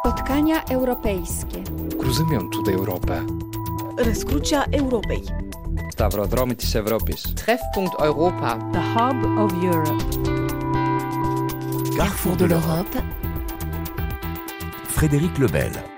Spotkania europejsche. Gruzymią tutaj Europę. Rescrucia Europei. Stavrodromitis Europis. Treffpunkt Europa. The Hub of Europe. Carrefour de l'Europe. Frédéric Lebel.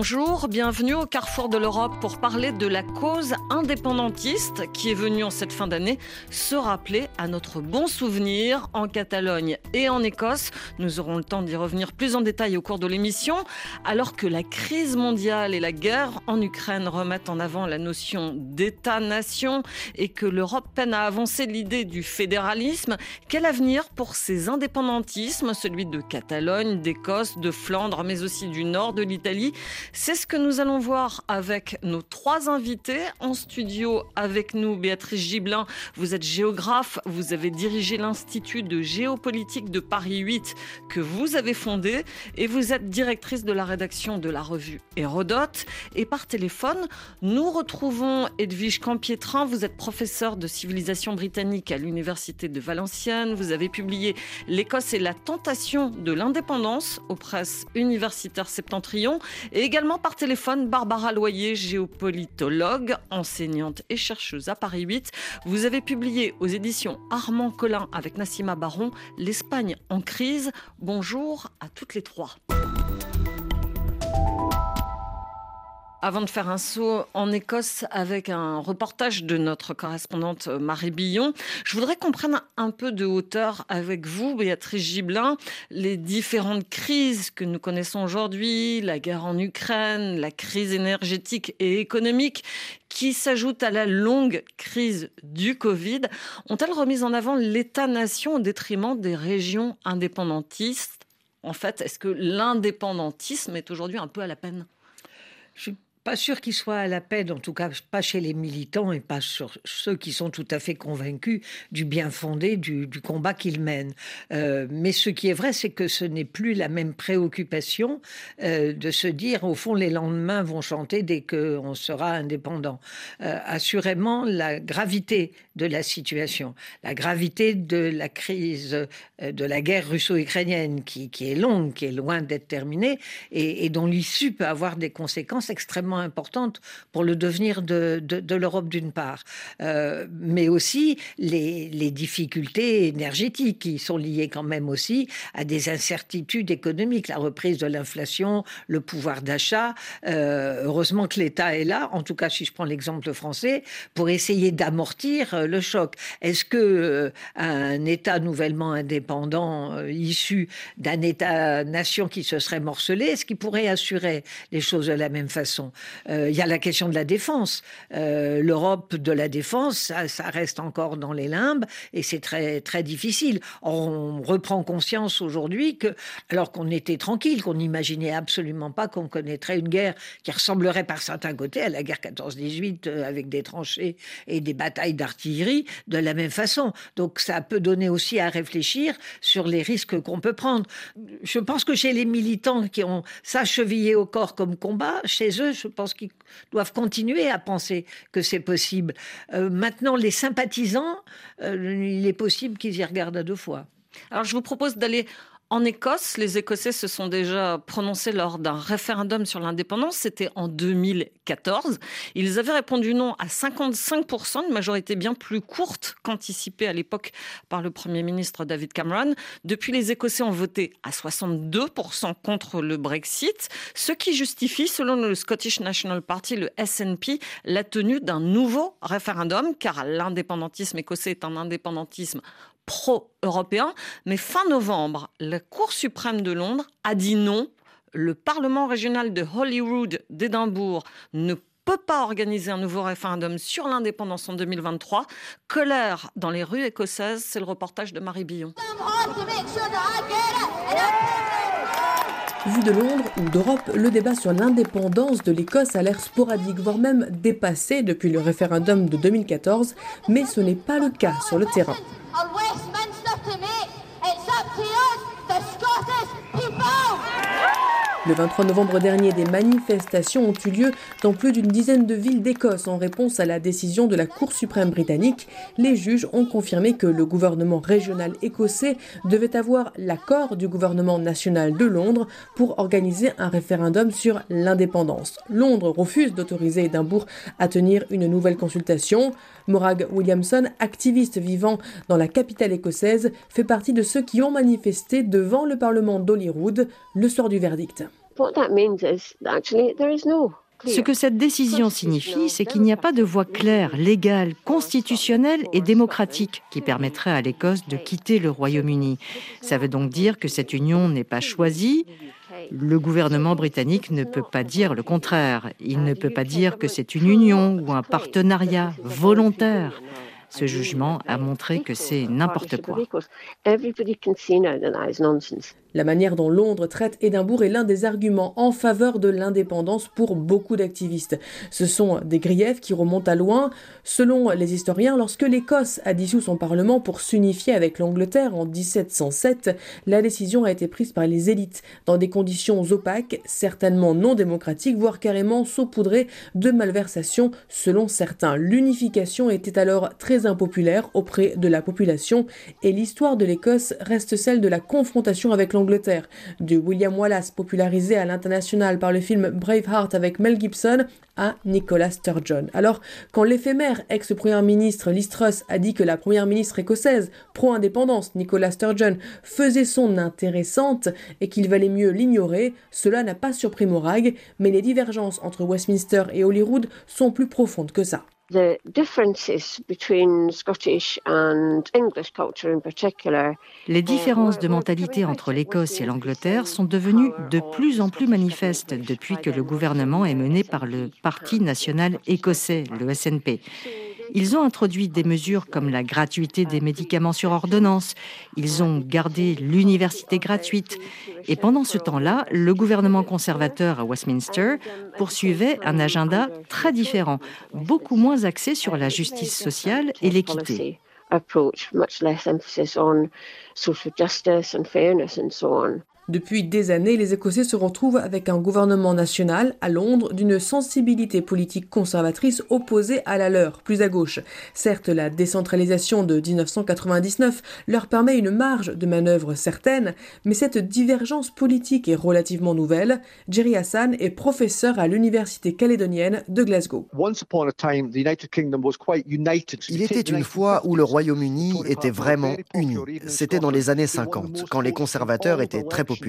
Bonjour, bienvenue au Carrefour de l'Europe pour parler de la cause indépendantiste qui est venue en cette fin d'année se rappeler à notre bon souvenir en Catalogne et en Écosse. Nous aurons le temps d'y revenir plus en détail au cours de l'émission, alors que la crise mondiale et la guerre en Ukraine remettent en avant la notion d'État-nation et que l'Europe peine à avancer l'idée du fédéralisme. Quel avenir pour ces indépendantismes, celui de Catalogne, d'Écosse, de Flandre, mais aussi du nord de l'Italie? C'est ce que nous allons voir avec nos trois invités en studio avec nous. Béatrice Gibelin, vous êtes géographe, vous avez dirigé l'Institut de géopolitique de Paris 8 que vous avez fondé et vous êtes directrice de la rédaction de la revue Hérodote. Et par téléphone, nous retrouvons Edwige Campietrin. Vous êtes professeur de civilisation britannique à l'Université de Valenciennes. Vous avez publié L'Écosse et la tentation de l'indépendance aux presses universitaires septentrion. Et par téléphone, Barbara Loyer, géopolitologue, enseignante et chercheuse à Paris 8. Vous avez publié aux éditions Armand Collin avec Nassima Baron L'Espagne en crise. Bonjour à toutes les trois. Avant de faire un saut en Écosse avec un reportage de notre correspondante Marie Billon, je voudrais qu'on prenne un peu de hauteur avec vous, Béatrice Gibelin, les différentes crises que nous connaissons aujourd'hui, la guerre en Ukraine, la crise énergétique et économique qui s'ajoutent à la longue crise du Covid, ont-elles remis en avant l'État-nation au détriment des régions indépendantistes? En fait, est-ce que l'indépendantisme est aujourd'hui un peu à la peine? Pas sûr qu'il soit à la peine, en tout cas pas chez les militants et pas sur ceux qui sont tout à fait convaincus du bien fondé du, combat qu'ils mènent. Euh, mais ce qui est vrai, c'est que ce n'est plus la même préoccupation euh, de se dire, au fond, les lendemains vont chanter dès qu'on sera indépendant. Euh, assurément, la gravité de la situation, la gravité de la crise, de la guerre russo-ukrainienne qui, est longue, qui est loin d'être terminée et, et dont l'issue peut avoir des conséquences extrêmement importante pour le devenir de, l'Europe d'une part, euh, mais aussi les, difficultés énergétiques qui sont liées quand même aussi à des incertitudes économiques, la reprise de l'inflation, le pouvoir d'achat. Euh, heureusement que l'État est là, en tout cas si je prends l'exemple français, pour essayer d'amortir euh, le choc. Est-ce que un État nouvellement indépendant issu d'un État-nation qui se serait morcelé, est-ce qu'il pourrait assurer les choses de la même façon? Il y a la question de la défense. Euh, L'Europe de la défense, ça, reste encore dans les limbes et c'est très très difficile. On reprend conscience aujourd'hui que, alors qu'on était tranquille, qu'on n'imaginait absolument pas qu'on connaîtrait une guerre qui ressemblerait par certains côtés à la guerre 14-18 euh, avec des tranchées et des batailles d'artillerie de la même façon. Donc ça peut donner aussi à réfléchir sur les risques qu'on peut prendre. Je pense que chez les militants qui ont ça chevillé au corps comme combat, chez eux, je pense qu'ils doivent continuer à penser que c'est possible. Euh, maintenant, les sympathisants, euh, il est possible qu'ils y regardent à deux fois. Alors, je vous propose d'aller en Écosse, les Écossais se sont déjà prononcés lors d'un référendum sur l'indépendance. C'était en 2014. Ils avaient répondu non à 55%, une majorité bien plus courte qu'anticipée à l'époque par le Premier ministre David Cameron. Depuis, les Écossais ont voté à 62% contre le Brexit, ce qui justifie, selon le Scottish National Party, le SNP, la tenue d'un nouveau référendum, car l'indépendantisme écossais est un indépendantisme pro-européen. Mais fin novembre, la Cour suprême de Londres a dit non. Le Parlement régional de Holyrood d'Édimbourg ne peut pas organiser un nouveau référendum sur l'indépendance en 2023. Colère dans les rues écossaises, c'est le reportage de Marie Billon. Vu de Londres ou d'Europe, le débat sur l'indépendance de l'Écosse a l'air sporadique, voire même dépassé depuis le référendum de 2014, mais ce n'est pas le cas sur le terrain. Le 23 novembre dernier, des manifestations ont eu lieu dans plus d'une dizaine de villes d'Écosse en réponse à la décision de la Cour suprême britannique. Les juges ont confirmé que le gouvernement régional écossais devait avoir l'accord du gouvernement national de Londres pour organiser un référendum sur l'indépendance. Londres refuse d'autoriser Édimbourg à tenir une nouvelle consultation. Morag Williamson, activiste vivant dans la capitale écossaise, fait partie de ceux qui ont manifesté devant le Parlement d'Holyrood le soir du verdict. Ce que cette décision signifie, c'est qu'il n'y a pas de voie claire, légale, constitutionnelle et démocratique qui permettrait à l'Écosse de quitter le Royaume-Uni. Ça veut donc dire que cette union n'est pas choisie. Le gouvernement britannique ne peut pas dire le contraire. Il ne peut pas dire que c'est une union ou un partenariat volontaire. Ce jugement a montré que c'est n'importe quoi. La manière dont Londres traite Édimbourg est l'un des arguments en faveur de l'indépendance pour beaucoup d'activistes. Ce sont des griefs qui remontent à loin. Selon les historiens, lorsque l'Écosse a dissous son Parlement pour s'unifier avec l'Angleterre en 1707, la décision a été prise par les élites dans des conditions opaques, certainement non démocratiques, voire carrément saupoudrées de malversations selon certains. L'unification était alors très impopulaire auprès de la population et l'histoire de l'Écosse reste celle de la confrontation avec l'Angleterre Angleterre, de William Wallace popularisé à l'international par le film Braveheart avec Mel Gibson à Nicola Sturgeon. Alors, quand l'éphémère ex-premier ministre Liz Truss a dit que la première ministre écossaise pro-indépendance Nicola Sturgeon faisait son intéressante et qu'il valait mieux l'ignorer, cela n'a pas surpris Morag, mais les divergences entre Westminster et Holyrood sont plus profondes que ça. Les différences de mentalité entre l'Écosse et l'Angleterre sont devenues de plus en plus manifestes depuis que le gouvernement est mené par le Parti national écossais, le SNP. Ils ont introduit des mesures comme la gratuité des médicaments sur ordonnance. Ils ont gardé l'université gratuite. Et pendant ce temps-là, le gouvernement conservateur à Westminster poursuivait un agenda très différent, beaucoup moins axé sur la justice sociale et l'équité. Depuis des années, les Écossais se retrouvent avec un gouvernement national à Londres d'une sensibilité politique conservatrice opposée à la leur, plus à gauche. Certes, la décentralisation de 1999 leur permet une marge de manœuvre certaine, mais cette divergence politique est relativement nouvelle. Jerry Hassan est professeur à l'université calédonienne de Glasgow. Il était une fois où le Royaume-Uni était vraiment uni. C'était dans les années 50, quand les conservateurs étaient très populaires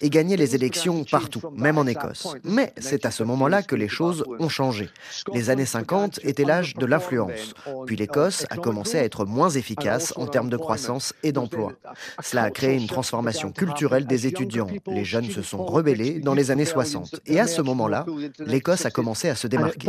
et gagner les élections partout, même en Écosse. Mais c'est à ce moment-là que les choses ont changé. Les années 50 étaient l'âge de l'influence. Puis l'Écosse a commencé à être moins efficace en termes de croissance et d'emploi. Cela a créé une transformation culturelle des étudiants. Les jeunes se sont rebellés dans les années 60. Et à ce moment-là, l'Écosse a commencé à se démarquer.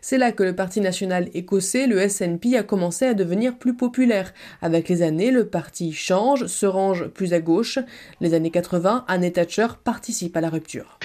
C'est là que le Parti national écossais, le SNP, a commencé à devenir plus populaire. Avec les années, le parti change, se range plus à gauche. Les années 80, Anne Thatcher participe à la rupture.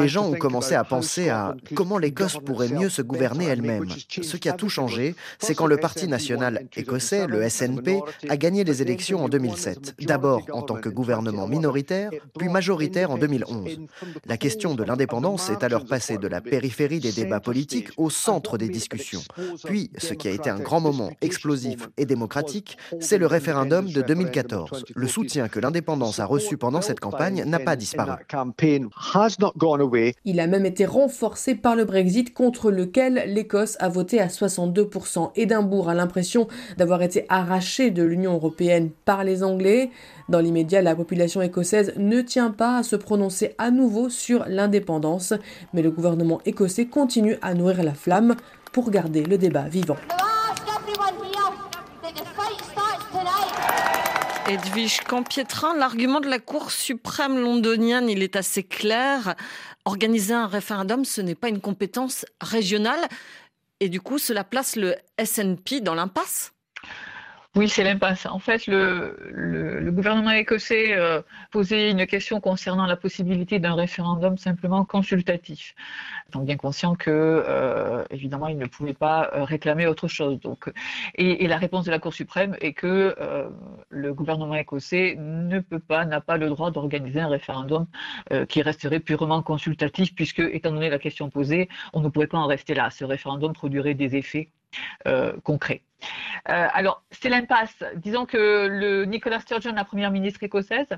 Les gens ont commencé à penser à comment l'Écosse pourrait mieux se gouverner elle-même. Ce qui a tout changé, c'est quand le Parti national écossais, le SNP, a gagné les élections en 2007. D'abord en tant que gouvernement minoritaire, puis majoritaire en 2011. La question de l'indépendance est alors passée de la périphérie des débats politiques au centre des discussions. Puis, ce qui a été un grand moment explosif et démocratique, c'est le référendum de 2014. Le soutien que l'indépendance a reçu pendant cette campagne n'a pas disparu. Il a même été renforcé par le Brexit contre lequel l'Écosse a voté à 62%. Édimbourg a l'impression d'avoir été arraché de l'Union européenne par les Anglais. Dans l'immédiat, la population écossaise ne tient pas à se prononcer à nouveau sur l'indépendance, mais le gouvernement écossais continue à nourrir la flamme pour garder le débat vivant. Edwige Campietrin, l'argument de la Cour suprême londonienne, il est assez clair. Organiser un référendum, ce n'est pas une compétence régionale. Et du coup, cela place le SNP dans l'impasse Oui, c'est l'impasse. En fait, le, gouvernement écossais euh, posait une question concernant la possibilité d'un référendum simplement consultatif. Donc, bien conscient que, euh, évidemment, il ne pouvait pas euh, réclamer autre chose. Donc, et, et, la réponse de la Cour suprême est que le gouvernement écossais ne peut pas, n'a pas le droit d'organiser un référendum qui resterait purement consultatif, puisque, étant donné la question posée, on ne pourrait pas en rester là. Ce référendum produirait des effets concrets. Euh, alors, c'est l'impasse. Disons que le Nicola Sturgeon, la première ministre écossaise,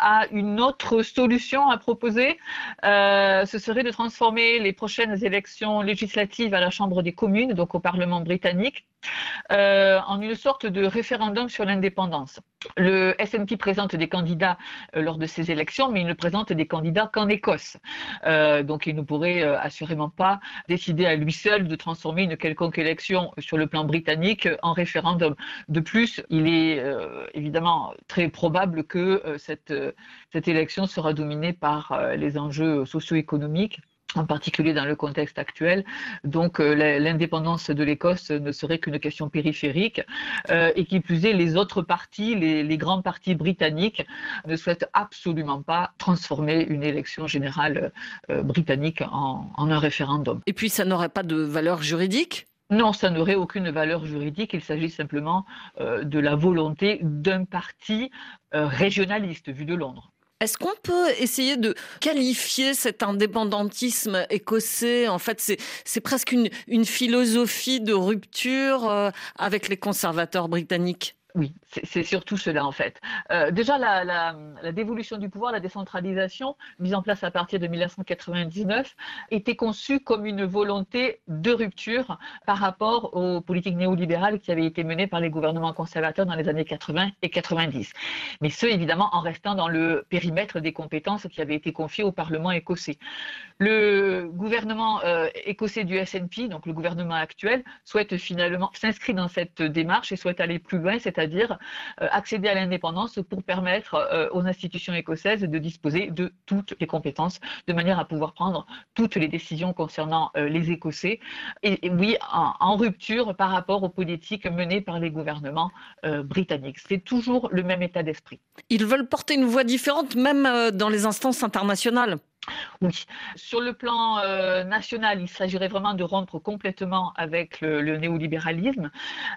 a une autre solution à proposer. Euh, ce serait de transformer les prochaines élections législatives à la Chambre des communes, donc au Parlement britannique, euh, en une sorte de référendum sur l'indépendance. Le SNP présente des candidats euh, lors de ces élections, mais il ne présente des candidats qu'en Écosse. donc il ne pourrait assurément pas décider à lui seul de transformer une quelconque élection sur le plan britannique en référendum. De plus, il est évidemment très probable que cette, cette élection sera dominée par les enjeux socio-économiques en particulier dans le contexte actuel. Donc euh, l'indépendance de l'Écosse ne serait qu'une question périphérique euh, et qui plus est, les autres partis, les, grands partis britanniques ne souhaitent absolument pas transformer une élection générale euh, britannique en un référendum. Et puis ça n'aurait pas de valeur juridique? Non, ça n'aurait aucune valeur juridique. Il s'agit simplement de la volonté d'un parti régionaliste vu de Londres. Est-ce qu'on peut essayer de qualifier cet indépendantisme écossais? En fait, c'est presque une, une, philosophie de rupture euh, avec les conservateurs britanniques. Oui, c'est surtout cela en fait. Euh, déjà, la, dévolution du pouvoir, la décentralisation, mise en place à partir de 1999, était conçue comme une volonté de rupture par rapport aux politiques néolibérales qui avaient été menées par les gouvernements conservateurs dans les années 80 et 90. Mais ce, évidemment, en restant dans le périmètre des compétences qui avaient été confiées au Parlement écossais. Le gouvernement euh, écossais du SNP, donc le gouvernement actuel, souhaite finalement s'inscrire dans cette démarche et souhaite aller plus loin, c'est c'est-à-dire euh, accéder à l'indépendance pour permettre euh, aux institutions écossaises de disposer de toutes les compétences, de manière à pouvoir prendre toutes les décisions concernant les Écossais, et, oui, en, rupture par rapport aux politiques menées par les gouvernements britanniques. C'est toujours le même état d'esprit. Ils veulent porter une voix différente, même dans les instances internationales. Oui, sur le plan euh, national, il s'agirait vraiment de rompre complètement avec le, néolibéralisme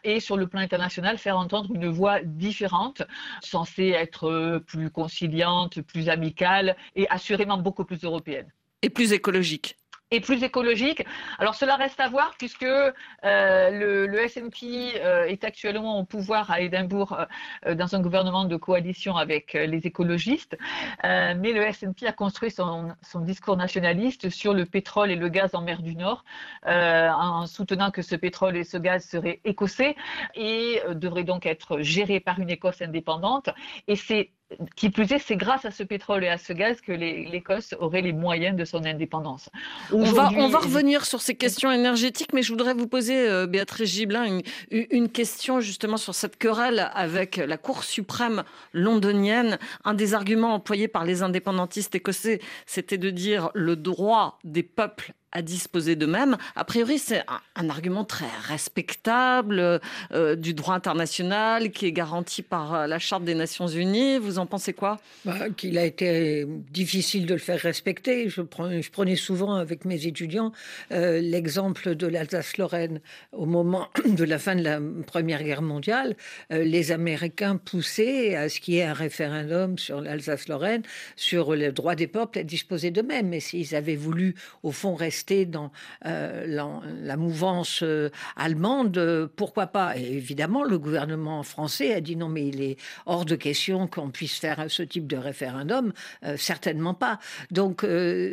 et sur le plan international, faire entendre une voix différente, censée être euh, plus conciliante, plus amicale et assurément beaucoup plus européenne. Et plus écologique et plus écologique. Alors cela reste à voir puisque euh, le, le, SNP euh, est actuellement au pouvoir à Édimbourg euh, dans un gouvernement de coalition avec les écologistes, mais le SNP a construit son, son, discours nationaliste sur le pétrole et le gaz en mer du Nord en soutenant que ce pétrole et ce gaz seraient écossais et devraient donc être gérés par une Écosse indépendante. Et c'est qui plus est, c'est grâce à ce pétrole et à ce gaz que l'Écosse aurait les moyens de son indépendance. On va, on va revenir sur ces questions énergétiques, mais je voudrais vous poser, euh, Béatrice Gibelin, une, une, question justement sur cette querelle avec la Cour suprême londonienne. Un des arguments employés par les indépendantistes écossais, c'était de dire le droit des peuples à disposer d'eux-mêmes. A priori, c'est un, argument très respectable euh, du droit international qui est garanti par euh, la Charte des Nations Unies. Vous en pensez quoi? Bah, Qu'il a été difficile de le faire respecter. Je, je prenais souvent avec mes étudiants euh, l'exemple de l'Alsace-Lorraine. Au moment de la fin de la Première Guerre mondiale, les Américains poussaient à ce qu'il y ait un référendum sur l'Alsace-Lorraine, sur le droit des peuples à disposer d'eux-mêmes. Mais s'ils avaient voulu, au fond, rester dans euh, la, mouvance euh, allemande, euh, pourquoi pas? Évidemment, le gouvernement français a dit non, mais il est hors de question qu'on puisse faire ce type de référendum, certainement pas. Donc,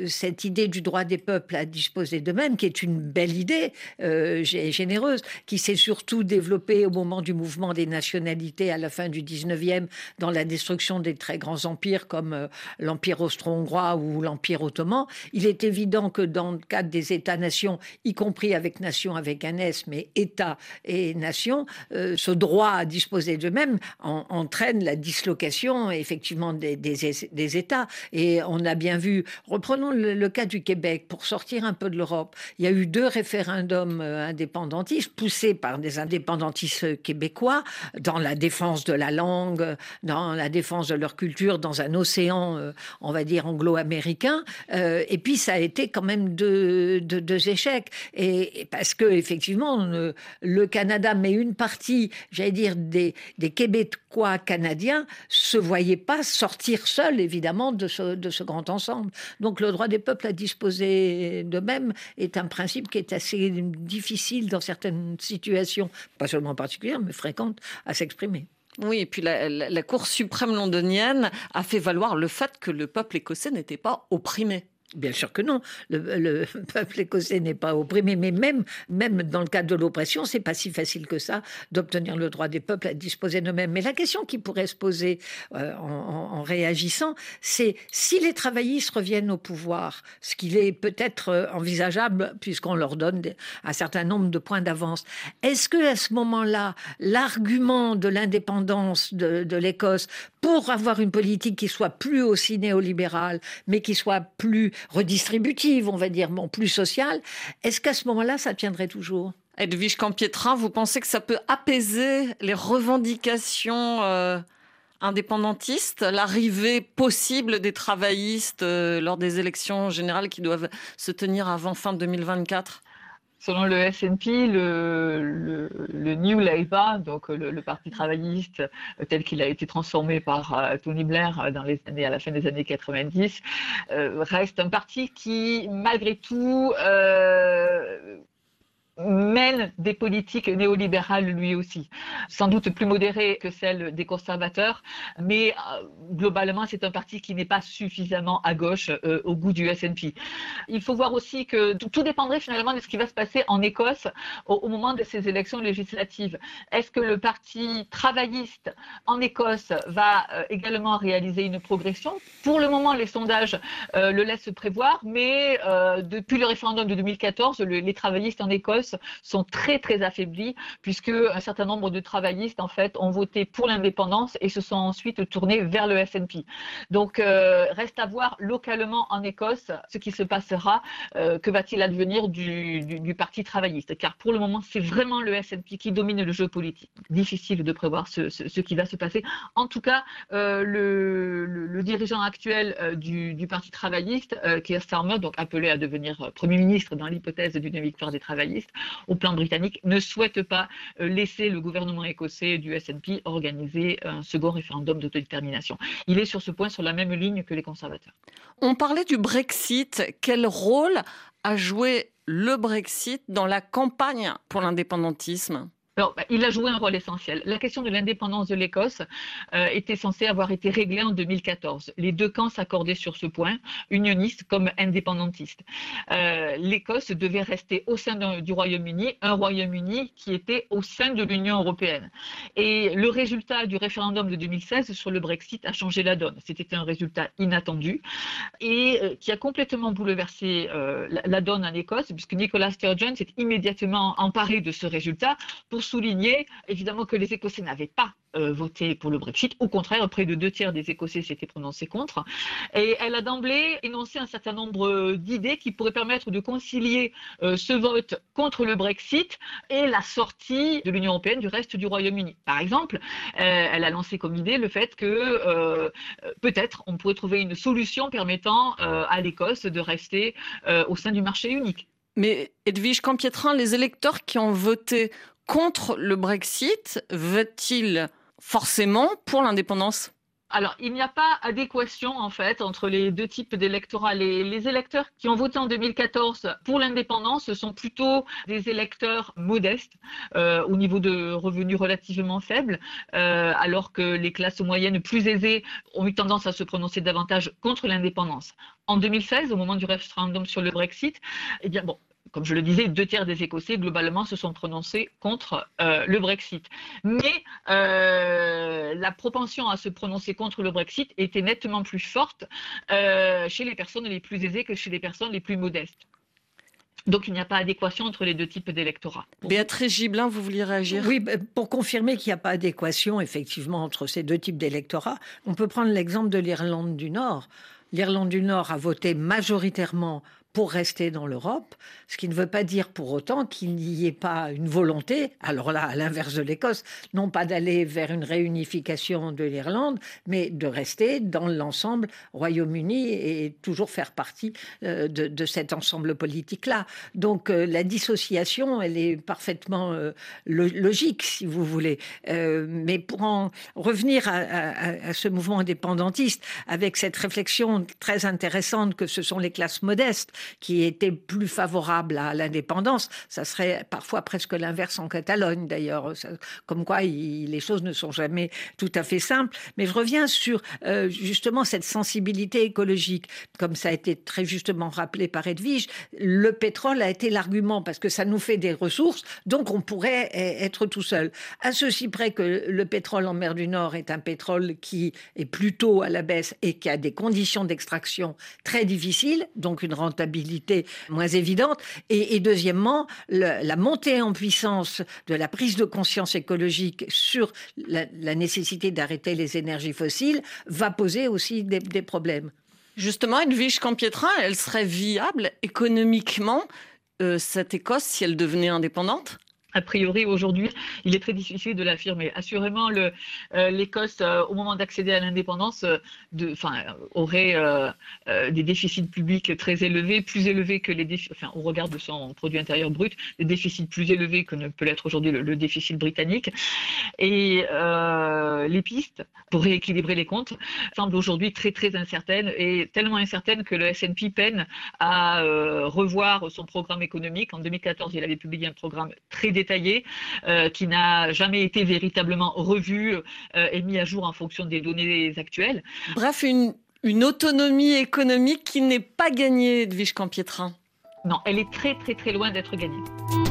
cette idée du droit des peuples à disposer d'eux-mêmes, qui est une belle idée, généreuse, qui s'est surtout développée au moment du mouvement des nationalités à la fin du 19e, dans la destruction des très grands empires comme l'Empire austro-hongrois ou l'Empire ottoman, il est évident que dans le cas des États-nations, y compris avec nation avec un S, mais État et nation, euh, ce droit à disposer d'eux-mêmes entraîne la dislocation effectivement des, États. Et on a bien vu, reprenons le, cas du Québec, pour sortir un peu de l'Europe, il y a eu deux référendums euh, indépendantistes poussés par des indépendantistes québécois dans la défense de la langue, dans la défense de leur culture, dans un océan, euh, on va dire, anglo-américain. et puis ça a été quand même deux, deux, échecs. Et, parce que effectivement, le, Canada, mais une partie, j'allais dire, des, des Québécois canadiens se voyaient pas sortir seuls, évidemment, de ce, de ce grand ensemble. Donc le droit des peuples à disposer d'eux-mêmes est un principe qui est assez difficile dans certaines situations, pas seulement particulières, mais fréquentes, à s'exprimer. Oui, et puis la, Cour suprême londonienne a fait valoir le fait que le peuple écossais n'était pas opprimé. Bien sûr que non. Le, peuple écossais n'est pas opprimé, mais même, même dans le cadre de l'oppression, c'est pas si facile que ça d'obtenir le droit des peuples à disposer d'eux-mêmes. Mais la question qui pourrait se poser euh, en, réagissant, c'est si les travaillistes reviennent au pouvoir, ce qu'il est peut-être euh, envisageable puisqu'on leur donne un certain nombre de points d'avance, est-ce que à ce moment-là, l'argument de l'indépendance de, de l'Écosse pour avoir une politique qui soit plus aussi néolibérale, mais qui soit plus redistributive, on va dire, bon, plus sociale, est-ce qu'à ce, moment-là, ça tiendrait toujours? Edwige Campietrin, vous pensez que ça peut apaiser les revendications euh, indépendantistes, l'arrivée possible des travaillistes euh, lors des élections générales qui doivent se tenir avant fin 2024 Selon le SNP, le, le, New Labour, donc le, Parti travailliste euh, tel qu'il a été transformé par euh, Tony Blair euh, dans les années, à la fin des années 90, reste un parti qui, malgré tout, mène des politiques néolibérales lui aussi, sans doute plus modérées que celles des conservateurs, mais euh, globalement c'est un parti qui n'est pas suffisamment à gauche euh, au goût du SNP. Il faut voir aussi que tout dépendrait finalement de ce qui va se passer en Écosse au, moment de ces élections législatives. Est-ce que le parti travailliste en Écosse va euh, également réaliser une progression? Pour le moment, les sondages le laissent prévoir, mais depuis le référendum de 2014, les travaillistes en Écosse sont très très affaiblis puisque un certain nombre de travaillistes en fait ont voté pour l'indépendance et se sont ensuite tournés vers le SNP. Donc euh, reste à voir localement en Écosse ce qui se passera, euh, que va-t-il advenir du, parti travailliste, car pour le moment c'est vraiment le SNP qui domine le jeu politique. Difficile de prévoir ce, qui va se passer. En tout cas, euh, le, le, dirigeant actuel du, du, parti travailliste, Keir Starmer, donc appelé à devenir premier ministre dans l'hypothèse d'une victoire des travaillistes, au plan britannique, ne souhaite pas euh, laisser le gouvernement écossais du SNP organiser un second référendum d'autodétermination. Il est sur ce point sur la même ligne que les conservateurs. On parlait du Brexit. Quel rôle a joué le Brexit dans la campagne pour l'indépendantisme? Bah, il a joué un rôle essentiel. La question de l'indépendance de l'Écosse euh, était censée avoir été réglée en 2014. Les deux camps s'accordaient sur ce point, unionistes comme indépendantistes. Euh, L'Écosse devait rester au sein du Royaume-Uni, un Royaume-Uni qui était au sein de l'Union européenne. Et le résultat du référendum de 2016 sur le Brexit a changé la donne. C'était un résultat inattendu et euh, qui a complètement bouleversé la, la, donne en Écosse, puisque Nicola Sturgeon s'est immédiatement emparé de ce résultat pour souligner évidemment que les Écossais n'avaient pas euh, voté pour le Brexit. Au contraire, près de deux tiers des Écossais s'étaient prononcés contre. Et elle a d'emblée énoncé un certain nombre d'idées qui pourraient permettre de concilier euh, ce vote contre le Brexit et la sortie de l'Union européenne du reste du Royaume-Uni. Par exemple, euh, elle a lancé comme idée le fait que peut-être on pourrait trouver une solution permettant à l'Écosse de rester au sein du marché unique. Mais Edwige Campietrin, les électeurs qui ont voté contre le Brexit veut-il forcément pour l'indépendance? Alors, il n'y a pas adéquation en fait entre les deux types d'électorats. Les, électeurs qui ont voté en 2014 pour l'indépendance sont plutôt des électeurs modestes euh, au niveau de revenus relativement faibles, euh, alors que les classes moyennes plus aisées ont eu tendance à se prononcer davantage contre l'indépendance. En 2016, au moment du référendum sur le Brexit, eh bien bon, comme je le disais, deux tiers des Écossais globalement se sont prononcés contre euh, le Brexit. Mais euh, la propension à se prononcer contre le Brexit était nettement plus forte euh, chez les personnes les plus aisées que chez les personnes les plus modestes. Donc il n'y a pas adéquation entre les deux types d'électorat. Béatrice Gibelin, vous vouliez réagir? Oui, bah, pour confirmer qu'il n'y a pas adéquation effectivement entre ces deux types d'électorat, on peut prendre l'exemple de l'Irlande du Nord. L'Irlande du Nord a voté majoritairement pour rester dans l'Europe, ce qui ne veut pas dire pour autant qu'il n'y ait pas une volonté, alors là, à l'inverse de l'Écosse, non pas d'aller vers une réunification de l'Irlande, mais de rester dans l'ensemble Royaume-Uni et toujours faire partie euh, de, cet ensemble politique-là. Donc euh, la dissociation, elle est parfaitement euh, logique, si vous voulez. mais pour en revenir à, à ce mouvement indépendantiste, avec cette réflexion très intéressante que ce sont les classes modestes qui étaient plus favorables à l'indépendance. Ça serait parfois presque l'inverse en Catalogne, d'ailleurs. Comme quoi, les choses ne sont jamais tout à fait simples. Mais je reviens sur euh, justement cette sensibilité écologique. Comme ça a été très justement rappelé par Edwige, le pétrole a été l'argument parce que ça nous fait des ressources, donc on pourrait e-, être tout seul. À ceci près que le pétrole en mer du Nord est un pétrole qui est plutôt à la baisse et qui a des conditions d'extraction très difficiles, donc une rentabilité moins évidente. Et, deuxièmement, la montée en puissance de la prise de conscience écologique sur la, nécessité d'arrêter les énergies fossiles va poser aussi des, problèmes. Justement, Edwige Campietrin, elle serait viable économiquement, euh, cette Écosse, si elle devenait indépendante? A priori, aujourd'hui, il est très difficile de l'affirmer. Assurément, euh, l'Écosse, euh, au moment d'accéder à l'indépendance, euh, aurait des déficits publics très élevés, plus élevés que les déficits, enfin, au regard de son produit intérieur brut, des déficits plus élevés que ne peut l'être aujourd'hui le, déficit britannique. Et les pistes pour rééquilibrer les comptes semblent aujourd'hui très, très incertaines et tellement incertaines que le S&P peine à revoir son programme économique. En 2014, il avait publié un programme très détaillé, euh, qui n'a jamais été véritablement revu euh, et mis à jour en fonction des données actuelles. Bref, une, une autonomie économique qui n'est pas gagnée, Edwige Campietrin. Non, elle est très très très loin d'être gagnée.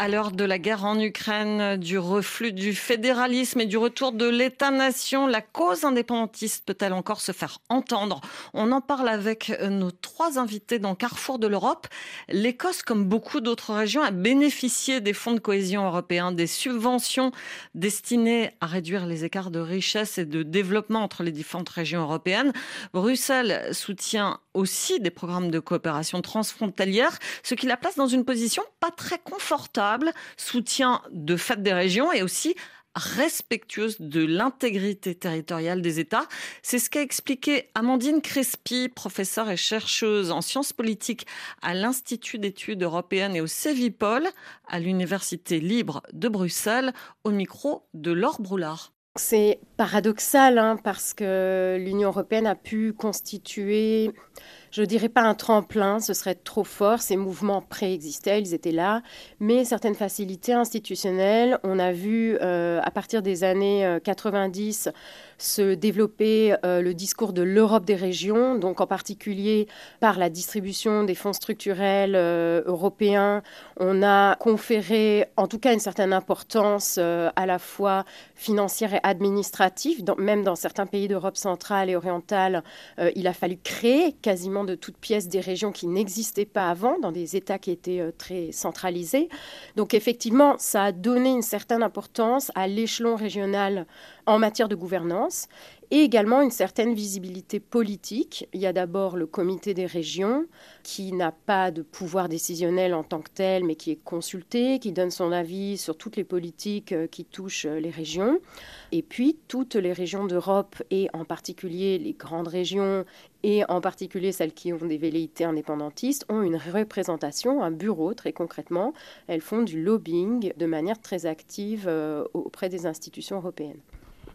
À l'heure de la guerre en Ukraine, du reflux du fédéralisme et du retour de l'État-nation, la cause indépendantiste peut-elle encore se faire entendre? On en parle avec nos trois invités dans Carrefour de l'Europe. L'Écosse, comme beaucoup d'autres régions, a bénéficié des fonds de cohésion européens, des subventions destinées à réduire les écarts de richesse et de développement entre les différentes régions européennes. Bruxelles soutient aussi des programmes de coopération transfrontalière, ce qui la place dans une position pas très confortable, soutien de fait des régions et aussi respectueuse de l'intégrité territoriale des États. C'est ce qu'a expliqué Amandine Crespi, professeure et chercheuse en sciences politiques à l'Institut d'études européennes et au CEVIPOL à l'Université libre de Bruxelles, au micro de Laure Broulard. C'est paradoxal hein, parce que l'Union européenne a pu constituer je ne dirais pas un tremplin, ce serait trop fort. Ces mouvements préexistaient, ils étaient là, mais certaines facilités institutionnelles, on a vu euh, à partir des années 90 euh, se développer euh, le discours de l'Europe des régions, donc en particulier par la distribution des fonds structurels européens. On a conféré en tout cas une certaine importance à la fois financière et administrative, même dans certains pays d'Europe centrale et orientale, il a fallu créer quasiment de toutes pièces des régions qui n'existaient pas avant, dans des États qui étaient euh, très centralisés. Donc effectivement, ça a donné une certaine importance à l'échelon régional en matière de gouvernance et également une certaine visibilité politique. Il y a d'abord le comité des régions qui n'a pas de pouvoir décisionnel en tant que tel, mais qui est consulté, qui donne son avis sur toutes les politiques euh, qui touchent euh, les régions. Et puis toutes les régions d'Europe et en particulier les grandes régions et en particulier celles qui ont des velléités indépendantistes ont une représentation, un bureau très concrètement. Elles font du lobbying de manière très active euh, auprès des institutions européennes.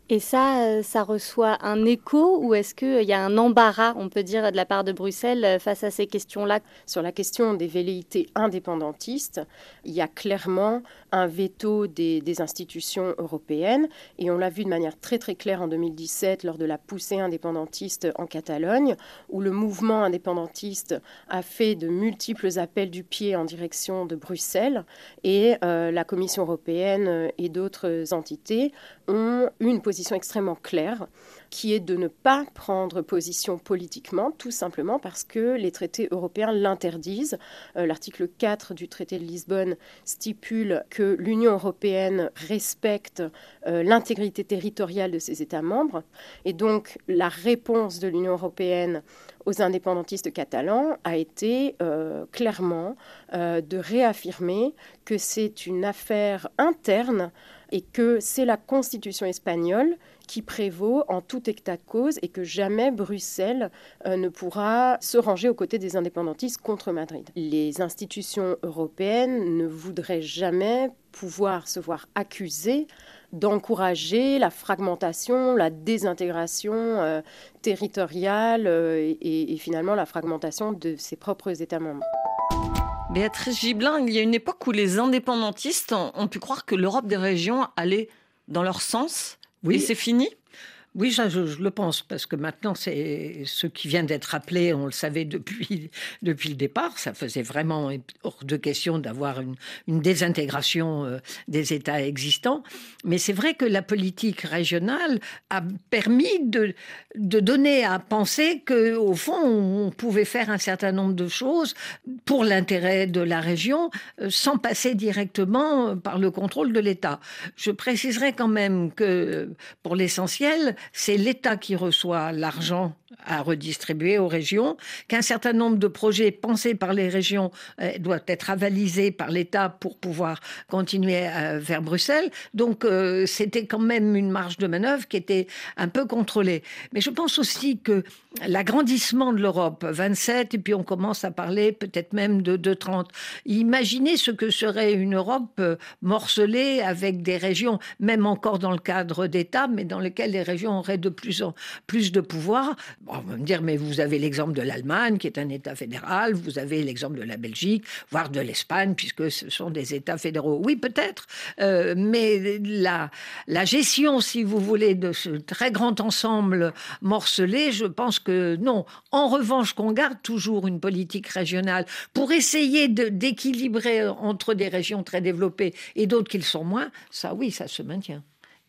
Et ça, euh, ça reçoit un écho ou est-ce qu'il y a un embarras, on peut dire, de la part de Bruxelles euh, face à ces questions-là? Sur la question des velléités indépendantistes, il y a clairement un veto des, institutions européennes. Et on l'a vu de manière très très claire en 2017 lors de la poussée indépendantiste en Catalogne, où le mouvement indépendantiste a fait de multiples appels du pied en direction de Bruxelles. Et euh, la Commission européenne et d'autres entités ont une possibilité position extrêmement claire, qui est de ne pas prendre position politiquement, tout simplement parce que les traités européens l'interdisent. Euh, l'article 4 du traité de Lisbonne stipule que l'Union européenne respecte euh, l'intégrité territoriale de ses États membres. Et donc la réponse de l'Union européenne aux indépendantistes catalans a été euh, clairement de réaffirmer que c'est une affaire interne et que c'est la constitution espagnole qui prévaut en tout état de cause et que jamais Bruxelles euh, ne pourra se ranger aux côtés des indépendantistes contre Madrid. Les institutions européennes ne voudraient jamais pouvoir se voir accusées d'encourager la fragmentation, la désintégration euh, territoriale euh, et, et finalement la fragmentation de ses propres États membres. Béatrice Gibelin, il y a une époque où les indépendantistes ont pu croire que l'Europe des régions allait dans leur sens. Oui. Et c'est fini? Oui, je, le pense, parce que maintenant, c'est ce qui vient d'être rappelé, on le savait depuis, depuis le départ, ça faisait vraiment hors de question d'avoir une, désintégration euh, des États existants. Mais c'est vrai que la politique régionale a permis de, de donner à penser qu'au fond, on pouvait faire un certain nombre de choses pour l'intérêt de la région euh, sans passer directement par le contrôle de l'État. Je préciserai quand même que, pour l'essentiel, c'est l'État qui reçoit l'argent à redistribuer aux régions, qu'un certain nombre de projets pensés par les régions euh, doivent être avalisés par l'État pour pouvoir continuer euh, vers Bruxelles. Donc euh, c'était quand même une marge de manœuvre qui était un peu contrôlée. Mais je pense aussi que l'agrandissement de l'Europe, 27, et puis on commence à parler peut-être même de, de 30. Imaginez ce que serait une Europe morcelée avec des régions, même encore dans le cadre d'État, mais dans lesquelles les régions auraient de plus en plus de pouvoir on va me dire, mais vous avez l'exemple de l'Allemagne, qui est un État fédéral, vous avez l'exemple de la Belgique, voire de l'Espagne, puisque ce sont des États fédéraux. Oui, peut-être, euh, mais la, la gestion, si vous voulez, de ce très grand ensemble morcelé, je pense que non. En revanche, qu'on garde toujours une politique régionale pour essayer d'équilibrer entre des régions très développées et d'autres qui le sont moins, ça oui, ça se maintient.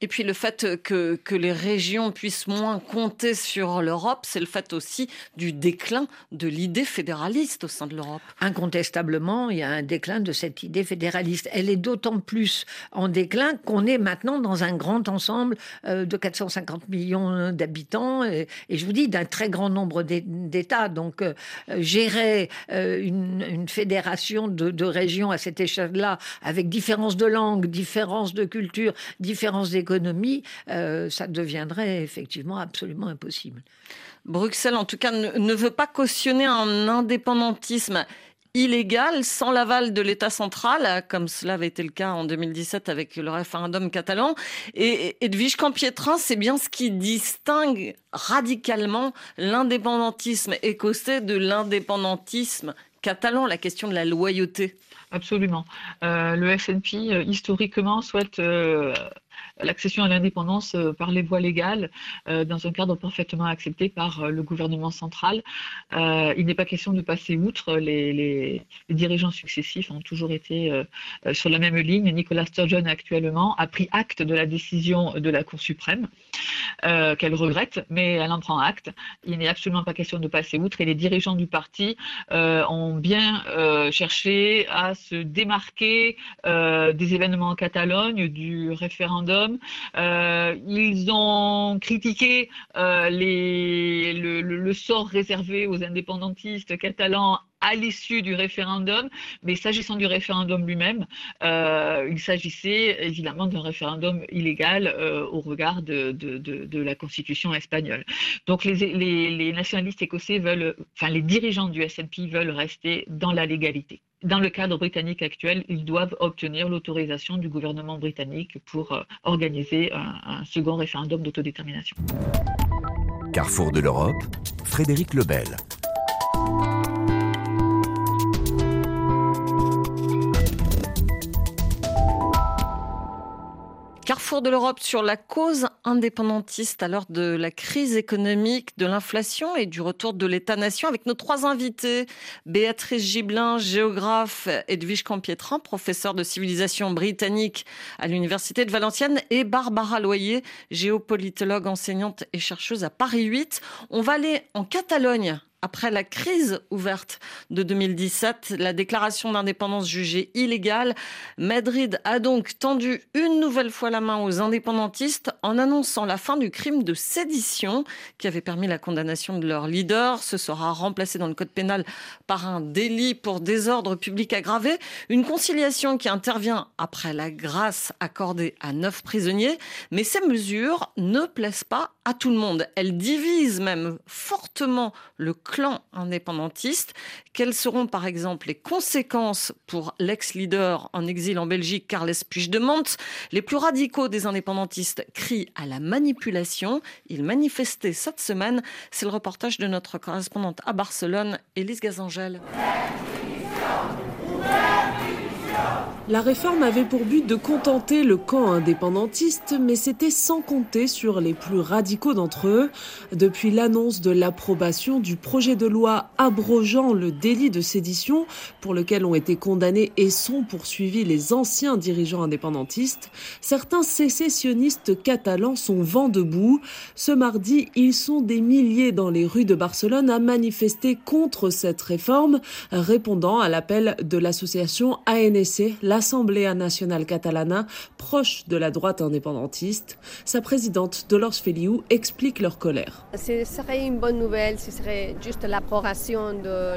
Et puis le fait que, les régions puissent moins compter sur l'Europe, c'est le fait aussi du déclin de l'idée fédéraliste au sein de l'Europe. Incontestablement, il y a un déclin de cette idée fédéraliste. Elle est d'autant plus en déclin qu'on est maintenant dans un grand ensemble euh, de 450 millions d'habitants et, je vous dis d'un très grand nombre d'États. Donc euh, gérer euh, une, fédération de, de régions à cette échelle-là, avec différence de langue, différence de culture, différence des économie, euh, ça deviendrait effectivement absolument impossible. Bruxelles, en tout cas, ne, veut pas cautionner un indépendantisme illégal sans l'aval de l'État central, comme cela avait été le cas en 2017 avec le référendum catalan. Et Edwige Campietrin, c'est bien ce qui distingue radicalement l'indépendantisme écossais de l'indépendantisme catalan, la question de la loyauté. Absolument. Euh, le SNP, euh, historiquement, souhaite l'accession à l'indépendance euh, par les voies légales euh, dans un cadre parfaitement accepté par euh, le gouvernement central. il n'est pas question de passer outre. Les, les, dirigeants successifs ont toujours été sur la même ligne. Nicolas Sturgeon actuellement a pris acte de la décision de la Cour suprême qu'elle regrette, mais elle en prend acte. Il n'est absolument pas question de passer outre et les dirigeants du parti ont bien cherché à se démarquer des événements en Catalogne, du référendum euh, ils ont critiqué euh, le, sort réservé aux indépendantistes catalans à l'issue du référendum, mais s'agissant du référendum lui-même, euh, il s'agissait évidemment d'un référendum illégal au regard de, la constitution espagnole. Donc les, nationalistes écossais veulent, enfin les dirigeants du SNP veulent rester dans la légalité dans le cadre britannique actuel, ils doivent obtenir l'autorisation du gouvernement britannique pour euh, organiser un, second référendum d'autodétermination. Carrefour de l'Europe, Frédéric Lebel. Carrefour de l'Europe sur la cause indépendantiste à l'heure de la crise économique, de l'inflation et du retour de l'État-nation avec nos trois invités. Béatrice Gibelin, géographe, Edwige Campietran, professeur de civilisation britannique à l'Université de Valenciennes et Barbara Loyer, géopolitologue, enseignante et chercheuse à Paris 8. On va aller en Catalogne après la crise ouverte de 2017, la déclaration d'indépendance jugée illégale, Madrid a donc tendu une nouvelle fois la main aux indépendantistes en annonçant la fin du crime de sédition qui avait permis la condamnation de leur leader. Ce sera remplacé dans le code pénal par un délit pour désordre public aggravé. Une conciliation qui intervient après la grâce accordée à neuf prisonniers. Mais ces mesures ne plaisent pas à tout le monde. Elles divisent même fortement le clan indépendantiste. Quelles seront par exemple les conséquences pour l'ex-leader en exil en Belgique, Carles Puigdemont? Les plus radicaux des indépendantistes crient à la manipulation. Ils manifestaient cette semaine. C'est le reportage de notre correspondante à Barcelone, Élise Gazangel. La réforme avait pour but de contenter le camp indépendantiste, mais c'était sans compter sur les plus radicaux d'entre eux. Depuis l'annonce de l'approbation du projet de loi abrogeant le délit de sédition, pour lequel ont été condamnés et sont poursuivis les anciens dirigeants indépendantistes, certains sécessionnistes catalans sont vent debout. Ce mardi, ils sont des milliers dans les rues de Barcelone à manifester contre cette réforme, répondant à l'appel de l'association ANSC, l'Assemblée nationale catalane, proche de la droite indépendantiste. Sa présidente, Dolores Feliu, explique leur colère. Ce serait une bonne nouvelle, ce serait juste l'approbation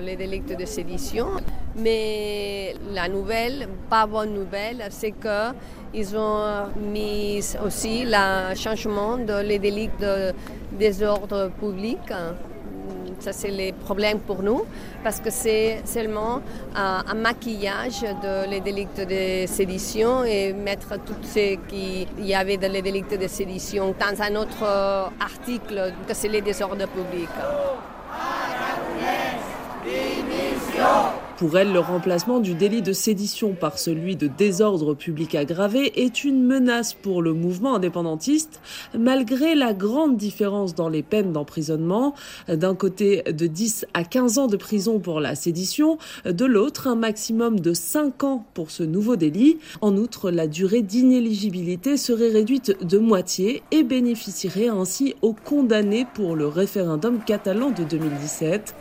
des délits de sédition. Mais la nouvelle, pas bonne nouvelle, c'est qu'ils ont mis aussi le changement des délits de désordre public ça, c'est les problèmes pour nous parce que c'est seulement un, maquillage de les de sédition et mettre tout ce qu'il y avait dans les délits de sédition dans un autre article que c'est les désordres publics. Pour elle, le remplacement du délit de sédition par celui de désordre public aggravé est une menace pour le mouvement indépendantiste, malgré la grande différence dans les peines d'emprisonnement. D'un côté, de 10 à 15 ans de prison pour la sédition, de l'autre, un maximum de 5 ans pour ce nouveau délit. En outre, la durée d'inéligibilité serait réduite de moitié et bénéficierait ainsi aux condamnés pour le référendum catalan de 2017.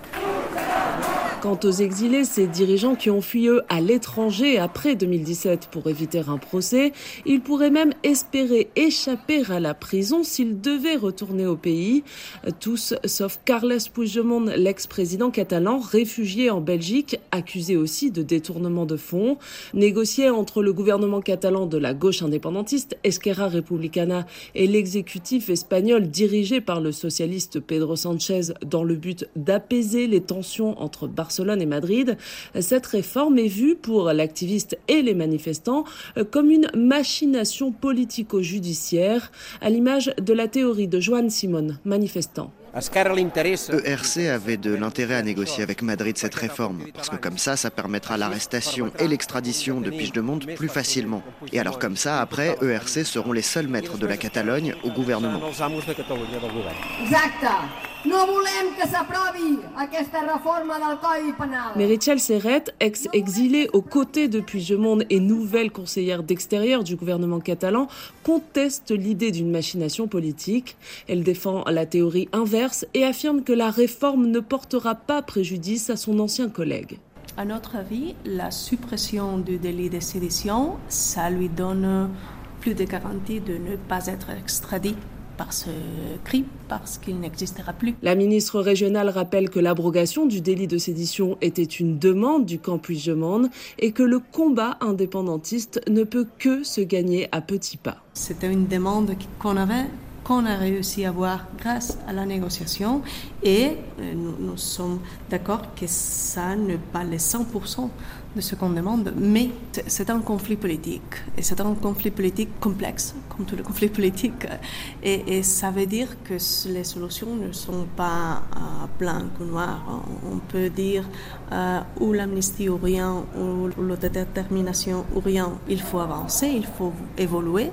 Quant aux exilés, ces dirigeants qui ont fui eux à l'étranger après 2017 pour éviter un procès, ils pourraient même espérer échapper à la prison s'ils devaient retourner au pays. Tous, sauf Carles Puigdemont, l'ex-président catalan, réfugié en Belgique, accusé aussi de détournement de fonds. Négocié entre le gouvernement catalan de la gauche indépendantiste, Esquerra Republicana, et l'exécutif espagnol dirigé par le socialiste Pedro Sanchez dans le but d'apaiser les tensions entre Barcelone Barcelone et Madrid. Cette réforme est vue pour l'activiste et les manifestants comme une machination politico-judiciaire, à l'image de la théorie de Joan Simon, manifestant. ERC avait de l'intérêt à négocier avec Madrid cette réforme, parce que comme ça, ça permettra l'arrestation et l'extradition de Puigdemont plus facilement. Et alors comme ça, après, ERC seront les seuls maîtres de la Catalogne au gouvernement. Mais Richel Serret, ex-exilée aux côtés de Puigdemont et nouvelle conseillère d'extérieur du gouvernement catalan, conteste l'idée d'une machination politique. Elle défend la théorie inverse et affirme que la réforme ne portera pas préjudice à son ancien collègue. À notre avis, la suppression du délit de sédition, ça lui donne plus de garanties de ne pas être extradé par ce crime parce qu'il n'existera plus. La ministre régionale rappelle que l'abrogation du délit de sédition était une demande du camp Puigdemont et que le combat indépendantiste ne peut que se gagner à petits pas. C'était une demande qu'on avait qu'on a réussi à avoir grâce à la négociation et euh, nous, sommes d'accord que ça n'est pas les 100% de ce qu'on demande, mais c'est un conflit politique. Et c'est un conflit politique complexe, comme tous les conflits politiques. Et, ça veut dire que les solutions ne sont pas euh, blanc ou noir. On peut dire euh, ou l'amnistie ou rien, ou l'autodétermination ou rien. Il faut avancer, il faut évoluer.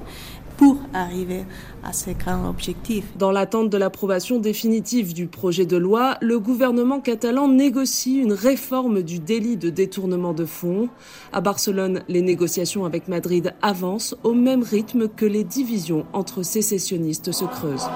Pour arriver à ces grands objectifs. Dans l'attente de l'approbation définitive du projet de loi, le gouvernement catalan négocie une réforme du délit de détournement de fonds. À Barcelone, les négociations avec Madrid avancent au même rythme que les divisions entre sécessionnistes se creusent.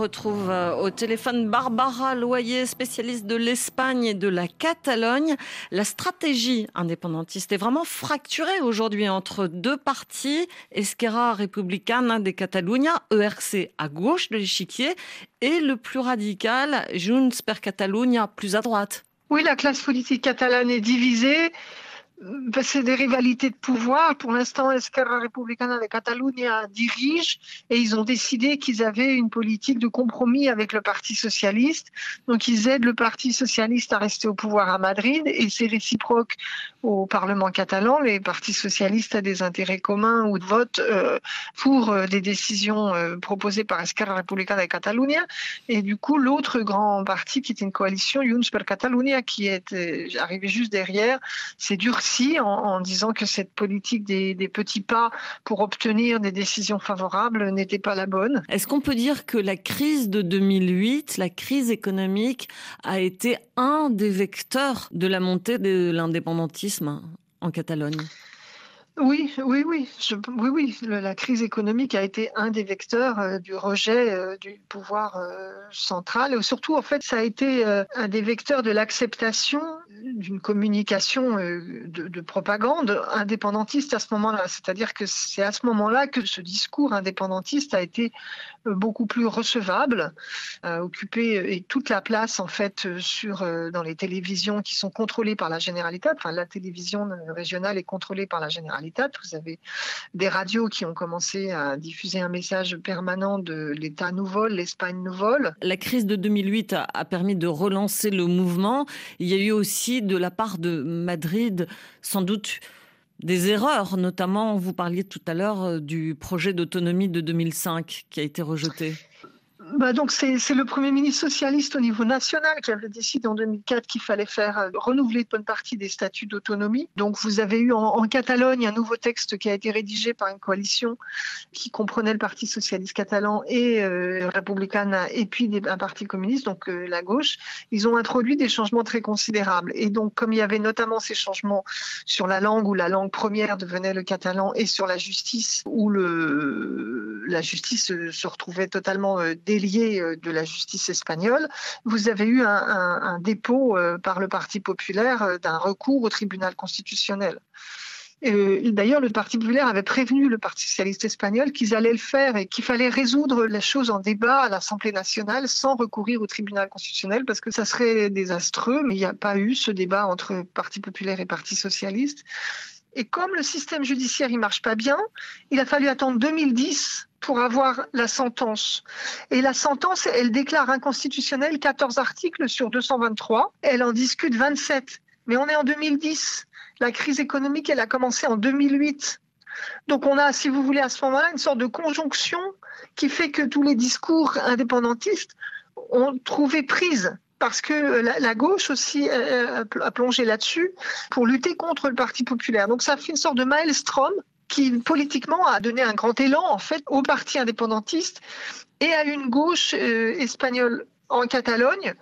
Retrouve euh, au téléphone Barbara Loyer, spécialiste de l'Espagne et de la Catalogne. La stratégie indépendantiste est vraiment fracturée aujourd'hui entre deux partis, Esquerra Republicana de Catalunya, ERC à gauche de l'échiquier, et le plus radical, Junts per Catalunya, plus à droite. Oui, la classe politique catalane est divisée. Ben, c'est des rivalités de pouvoir. Pour l'instant, Esquerra Republicana de Catalunya dirige et ils ont décidé qu'ils avaient une politique de compromis avec le Parti socialiste. Donc, ils aident le Parti socialiste à rester au pouvoir à Madrid et c'est réciproque au Parlement catalan. Les partis socialistes ont des intérêts communs ou de vote euh, pour euh, des décisions euh, proposées par Esquerra Republicana de Catalunya. Et du coup, l'autre grand parti qui est une coalition, Junts per Catalunya, qui est arrivé juste derrière, c'est durci en, disant que cette politique des, petits pas pour obtenir des décisions favorables n'était pas la bonne. Est-ce qu'on peut dire que la crise de 2008, la crise économique, a été un des vecteurs de la montée de l'indépendantisme en Catalogne? Oui, oui, oui, oui, oui. la crise économique a été un des vecteurs euh, du rejet euh, du pouvoir euh, central. Et surtout, en fait, ça a été un des vecteurs de l'acceptation d'une communication de, propagande indépendantiste à ce moment-là. C'est-à-dire que c'est à ce moment-là que ce discours indépendantiste a été beaucoup plus recevable, a occupé toute la place en fait sur dans les télévisions qui sont contrôlées par la Généralité. Enfin, la télévision régionale est contrôlée par la Vous avez des radios qui ont commencé à diffuser un message permanent de l'État nous vole, l'Espagne nous vole. La crise de 2008 a, permis de relancer le mouvement. Il y a eu aussi de la part de Madrid sans doute des erreurs, notamment vous parliez tout à l'heure euh, du projet d'autonomie de 2005 qui a été rejeté. Bah donc c'est le Premier ministre socialiste au niveau national qui avait décidé en 2004 qu'il fallait faire euh, renouveler une bonne partie des statuts d'autonomie. Donc vous avez eu en, Catalogne un nouveau texte qui a été rédigé par une coalition qui comprenait le Parti socialiste catalan et euh, Républicain et puis un parti communiste, donc euh, la gauche. Ils ont introduit des changements très considérables. Et donc comme il y avait notamment ces changements sur la langue où la langue première devenait le catalan et sur la justice où la justice se retrouvait totalement euh, délié euh, de la justice espagnole, vous avez eu un, dépôt euh, par le Parti populaire euh, d'un recours au tribunal constitutionnel. D'ailleurs, le Parti populaire avait prévenu le Parti socialiste espagnol qu'ils allaient le faire et qu'il fallait résoudre la chose en débat à l'Assemblée nationale sans recourir au tribunal constitutionnel parce que ça serait désastreux. Mais il n'y a pas eu ce débat entre Parti populaire et Parti socialiste. Et comme le système judiciaire ne marche pas bien, il a fallu attendre 2010 pour avoir la sentence. Et la sentence, elle déclare inconstitutionnel 14 articles sur 223. Elle en discute 27. Mais on est en 2010. La crise économique, elle a commencé en 2008. Donc on a, si vous voulez, à ce moment-là, une sorte de conjonction qui fait que tous les discours indépendantistes ont trouvé prise parce que la, gauche aussi euh, a plongé là-dessus pour lutter contre le Parti populaire. Donc ça fait une sorte de maelstrom qui politiquement a donné un grand élan en fait au parti indépendantiste et à une gauche euh, espagnole en Catalogne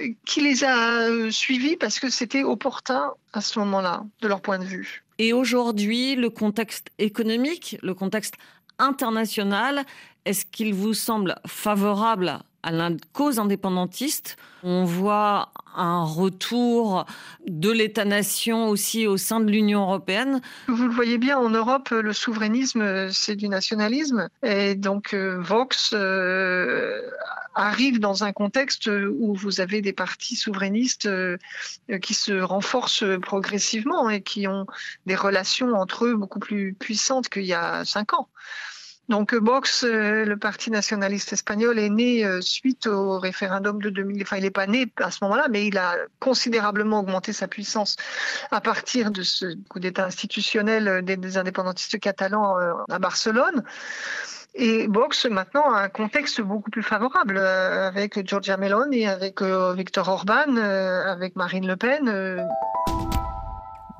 euh, qui les a suivis parce que c'était opportun à ce moment-là de leur point de vue. Et aujourd'hui, le contexte économique, le contexte international, est-ce qu'il vous semble favorable à la cause indépendantiste. On voit un retour de l'État-nation aussi au sein de l'Union européenne. Vous le voyez bien, en Europe, le souverainisme, c'est du nationalisme. Et donc, euh, Vox euh, arrive dans un contexte où vous avez des partis souverainistes euh, qui se renforcent progressivement et qui ont des relations entre eux beaucoup plus puissantes qu'il y a cinq ans. Donc Vox, euh, le parti nationaliste espagnol, est né euh, suite au référendum de 2000. Enfin, il n'est pas né à ce moment-là, mais il a considérablement augmenté sa puissance à partir de ce coup d'État institutionnel des, indépendantistes catalans euh, à Barcelone. Et Vox, maintenant, a un contexte beaucoup plus favorable avec Giorgia Meloni, avec Victor Orban, avec Marine Le Pen.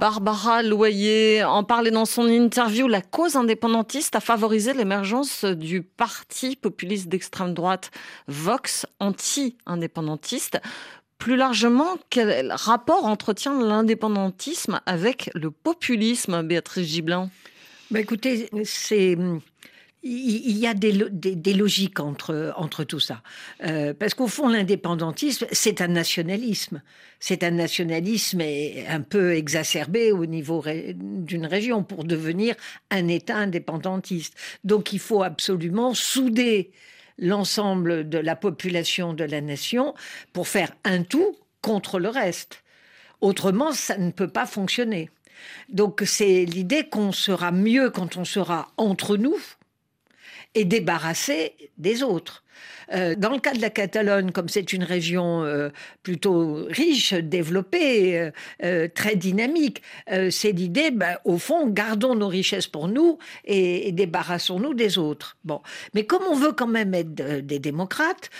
Barbara Loyer en parlait dans son interview. La cause indépendantiste a favorisé l'émergence du parti populiste d'extrême droite Vox, anti-indépendantiste. Plus largement, quel rapport entretient l'indépendantisme avec le populisme, Béatrice Gibelin? Bah Écoutez, c'est il y a des, logiques entre, entre tout ça. Euh, parce qu'au fond, l'indépendantisme, c'est un nationalisme. C'est un nationalisme un peu exacerbé au niveau d'une région pour devenir un État indépendantiste. Donc il faut absolument souder l'ensemble de la population de la nation pour faire un tout contre le reste. Autrement, ça ne peut pas fonctionner. Donc c'est l'idée qu'on sera mieux quand on sera entre nous, et débarrasser des autres. Euh, dans le cas de la Catalogne, comme c'est une région euh, plutôt riche, développée, euh, très dynamique, c'est l'idée, ben, au fond, gardons nos richesses pour nous et, débarrassons-nous des autres. Bon, mais comme on veut quand même être des démocrates,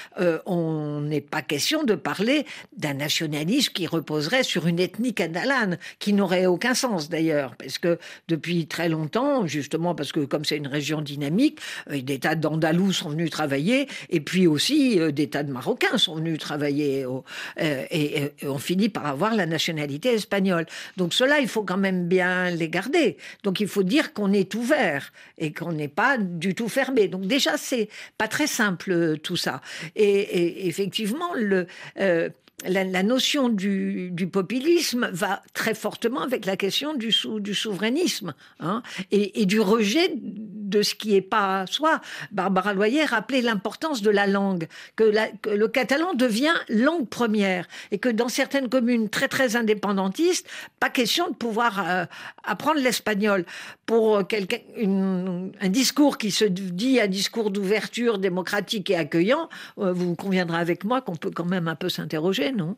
on n'est pas question de parler d'un nationalisme qui reposerait sur une ethnie catalane, qui n'aurait aucun sens d'ailleurs, parce que depuis très longtemps, justement parce que comme c'est une région dynamique, des tas d'Andalous sont venus travailler et puis aussi euh, des tas de Marocains sont venus travailler euh, et, on finit par avoir la nationalité espagnole. Donc cela, il faut quand même bien les garder. Donc il faut dire qu'on est ouvert et qu'on n'est pas du tout fermé. Donc déjà, c'est pas très simple tout ça. Et, effectivement, le, euh, la, notion du, populisme va très fortement avec la question du, souverainisme hein, et, du rejet de ce qui n'est pas soi. Barbara Loyer rappelait l'importance de la langue, que, le catalan devient langue première et que dans certaines communes très très indépendantistes, pas question de pouvoir euh, apprendre l'espagnol. Pour un discours qui se dit un discours d'ouverture démocratique et accueillant, euh, vous conviendrez avec moi qu'on peut quand même un peu s'interroger non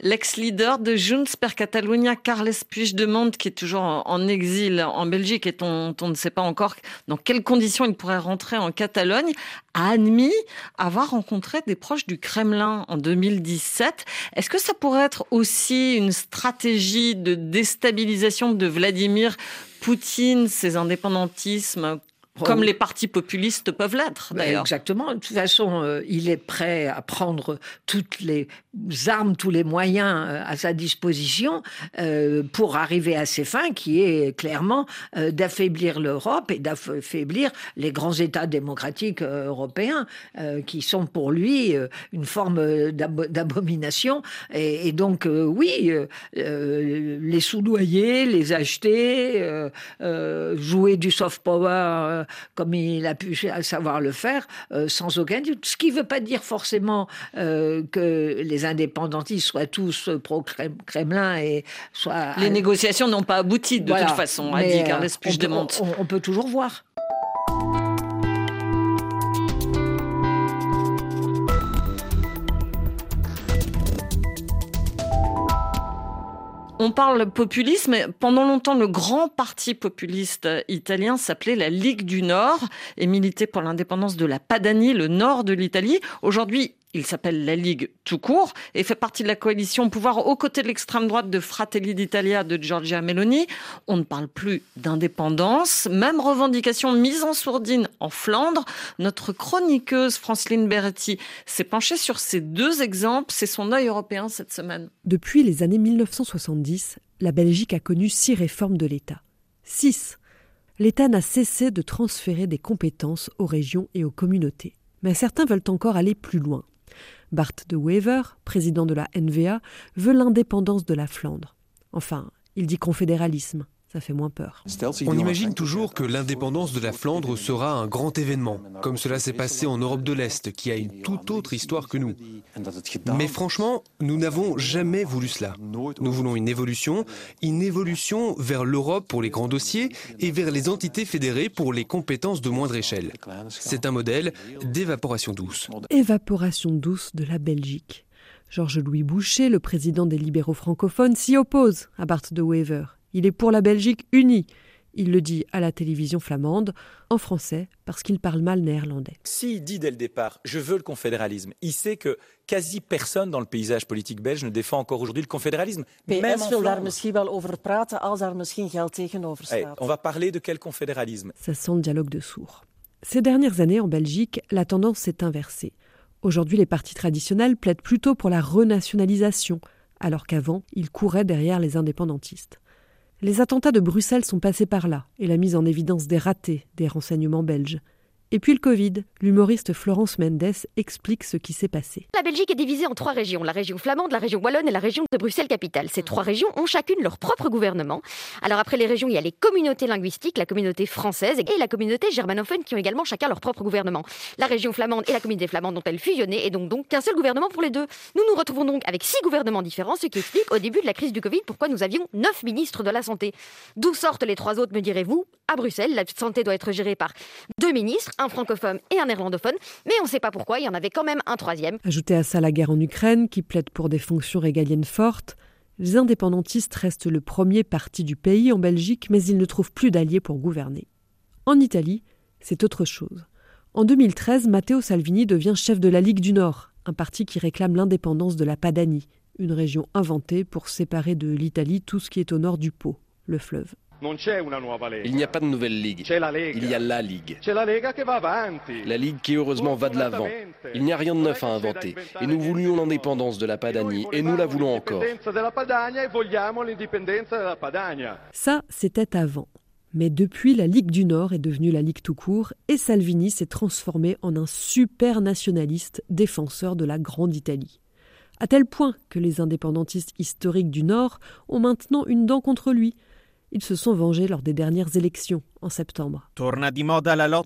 L'ex-leader de Junts per Catalunya, Carles Puigdemont, qui est toujours en exil en Belgique et on, on ne sait pas encore dans quelles conditions il pourrait rentrer en Catalogne, a admis avoir rencontré des proches du Kremlin en 2017. Est-ce que ça pourrait être aussi une stratégie de déstabilisation de Vladimir Poutine, ses indépendantismes comme les partis populistes peuvent l'être, d'ailleurs. Exactement. De toute façon, euh, il est prêt à prendre toutes les armes, tous les moyens euh, à sa disposition euh, pour arriver à ses fins, qui est clairement d'affaiblir l'Europe et d'affaiblir les grands États démocratiques européens, qui sont pour lui une forme d'abomination. Et, et, donc, oui, les soudoyer, les acheter, jouer du soft power euh, comme il a pu savoir le faire, euh, sans aucun doute. Ce qui ne veut pas dire forcément euh, que les indépendantistes soient tous pro-Kremlin et soient... Les négociations n'ont pas abouti de toute façon, a dit Carles Puigdemont. On, on peut toujours voir. On parle populisme. Pendant longtemps, le grand parti populiste italien s'appelait la Ligue du Nord et militait pour l'indépendance de la Padanie, le nord de l'Italie. Aujourd'hui, il s'appelle la Ligue tout court et fait partie de la coalition pouvoir aux côtés de l'extrême droite de Fratelli d'Italia de Giorgia Meloni. On ne parle plus d'indépendance. Même revendication mise en sourdine en Flandre. Notre chroniqueuse Franceline Berretti s'est penchée sur ces deux exemples. C'est son œil européen cette semaine. Depuis les années 1970, la Belgique a connu six réformes de l'État. Six. L'État n'a cessé de transférer des compétences aux régions et aux communautés. Mais certains veulent encore aller plus loin. Bart de Wever, président de la NVA, veut l'indépendance de la Flandre. Enfin, il dit confédéralisme ça fait moins peur. On imagine toujours que l'indépendance de la Flandre sera un grand événement, comme cela s'est passé en Europe de l'Est, qui a une toute autre histoire que nous. Mais franchement, nous n'avons jamais voulu cela. Nous voulons une évolution, une évolution vers l'Europe pour les grands dossiers et vers les entités fédérées pour les compétences de moindre échelle. C'est un modèle d'évaporation douce. Évaporation douce de la Belgique. Georges-Louis Boucher, le président des libéraux francophones, s'y oppose à Bart de Wever il est pour la Belgique unie. Il le dit à la télévision flamande, en français, parce qu'il parle mal néerlandais. S'il dit dès le départ, je veux le confédéralisme, il sait que quasi personne dans le paysage politique belge ne défend encore aujourd'hui le confédéralisme. Même en on va parler de quel confédéralisme? Ça sent le dialogue de sourds. Ces dernières années, en Belgique, la tendance s'est inversée. Aujourd'hui, les partis traditionnels plaident plutôt pour la renationalisation, alors qu'avant, ils couraient derrière les indépendantistes. Les attentats de Bruxelles sont passés par là, et la mise en évidence des ratés des renseignements belges. Et puis le Covid. L'humoriste Florence Mendes explique ce qui s'est passé. La Belgique est divisée en trois régions, la région flamande, la région wallonne et la région de Bruxelles-Capitale. Ces trois régions ont chacune leur propre gouvernement. Alors après les régions, il y a les communautés linguistiques, la communauté française et la communauté germanophone qui ont également chacun leur propre gouvernement. La région flamande et la communauté flamande ont-elles fusionné et donc donc qu'un seul gouvernement pour les deux? Nous nous retrouvons donc avec six gouvernements différents, ce qui explique au début de la crise du Covid pourquoi nous avions neuf ministres de la santé. D'où sortent les trois autres, me direz-vous À Bruxelles, la santé doit être gérée par deux ministres, un francophone et un néerlandophone, mais on ne sait pas pourquoi, il y en avait quand même un troisième. Ajoutez à ça la guerre en Ukraine, qui plaide pour des fonctions régaliennes fortes. Les indépendantistes restent le premier parti du pays en Belgique, mais ils ne trouvent plus d'alliés pour gouverner. En Italie, c'est autre chose. En 2013, Matteo Salvini devient chef de la Ligue du Nord, un parti qui réclame l'indépendance de la Padanie, une région inventée pour séparer de l'Italie tout ce qui est au nord du Pô, le fleuve. Il n'y a pas de nouvelle ligue. Il y a la ligue. La ligue qui heureusement va de l'avant. Il n'y a rien de neuf à inventer. Et nous voulions l'indépendance de la Padanie et nous la voulons encore. Ça, c'était avant. Mais depuis, la Ligue du Nord est devenue la Ligue tout court et Salvini s'est transformé en un super nationaliste défenseur de la Grande Italie. À tel point que les indépendantistes historiques du Nord ont maintenant une dent contre lui, ils se sont vengés lors des dernières élections en septembre.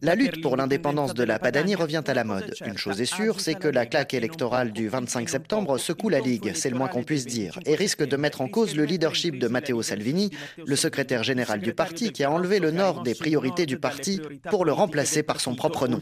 La lutte pour l'indépendance de la Padanie revient à la mode. Une chose est sûre, c'est que la claque électorale du 25 septembre secoue la Ligue, c'est le moins qu'on puisse dire, et risque de mettre en cause le leadership de Matteo Salvini, le secrétaire général du parti, qui a enlevé le nord des priorités du parti pour le remplacer par son propre nom.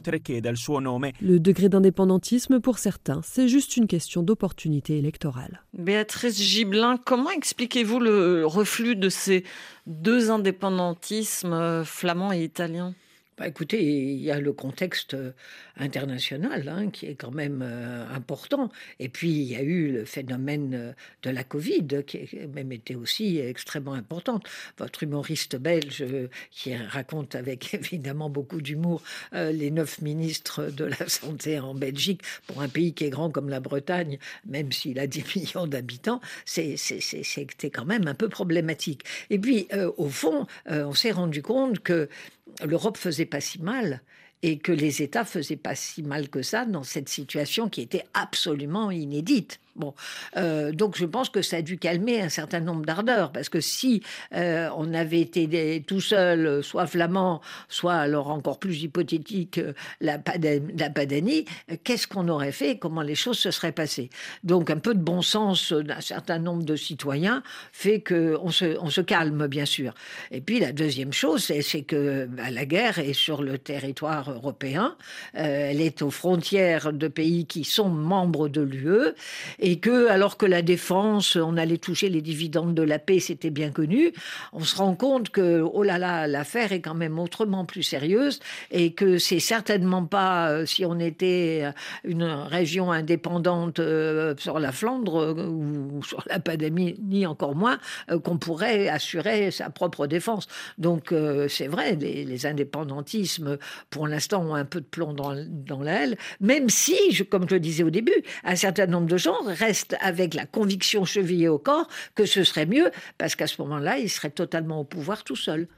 Le degré d'indépendantisme, pour certains, c'est juste une question d'opportunité électorale. Béatrice Gibelin, comment expliquez-vous le reflux de ces deux indépendantismes flamands et italiens bah, écoutez, il y a le contexte euh, international hein, qui est quand même euh, important. Et puis, il y a eu le phénomène euh, de la Covid qui a même été aussi extrêmement importante. Votre humoriste belge qui raconte avec évidemment beaucoup d'humour les neuf ministres de la Santé en Belgique pour un pays qui est grand comme la Bretagne, même s'il a 10 millions d'habitants, c'est quand même un peu problématique. Et puis, au fond, on s'est rendu compte que l'Europe faisait pas si mal et que les États faisaient pas si mal que ça dans cette situation qui était absolument inédite. Euh, donc je pense que ça a dû calmer un certain nombre d'ardeurs, parce que si euh, on avait été tout seul, soit flamand, soit alors encore plus hypothétique, la, la Padanie, qu'est-ce qu'on aurait fait Comment les choses se seraient passées? Donc un peu de bon sens d'un certain nombre de citoyens fait qu'on se, calme, bien sûr. Et puis la deuxième chose, c'est que bah, la guerre est sur le territoire européen, euh, elle est aux frontières de pays qui sont membres de l'UE et que, alors que la défense, on allait toucher les dividendes de la paix, c'était bien connu, on se rend compte que, oh là là, l'affaire est quand même autrement plus sérieuse et que c'est certainement pas, euh, si on était euh, une région indépendante euh, sur la Flandre ou sur la Padanie, ni encore moins, qu'on pourrait assurer sa propre défense. Donc, c'est vrai, les, indépendantismes, pour l'instant, ont un peu de plomb dans, dans l'aile, même si, comme je le disais au début, un certain nombre de gens reste avec la conviction chevillée au corps que ce serait mieux, parce qu'à ce moment-là, il serait totalement au pouvoir tout seul.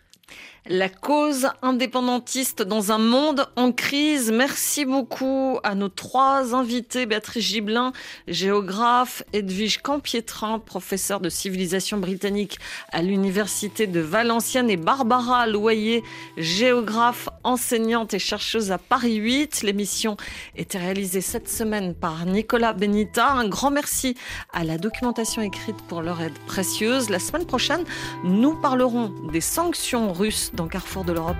La cause indépendantiste dans un monde en crise. Merci beaucoup à nos trois invités. Béatrice Gibelin, géographe, Edwige Campietrin, professeur de civilisation britannique à l'université de Valenciennes et Barbara Loyer, géographe, enseignante et chercheuse à Paris 8. L'émission était réalisée cette semaine par Nicolas Benita. Un grand merci à la documentation écrite pour leur aide précieuse. La semaine prochaine, nous parlerons des sanctions russe dans Carrefour de l'Europe.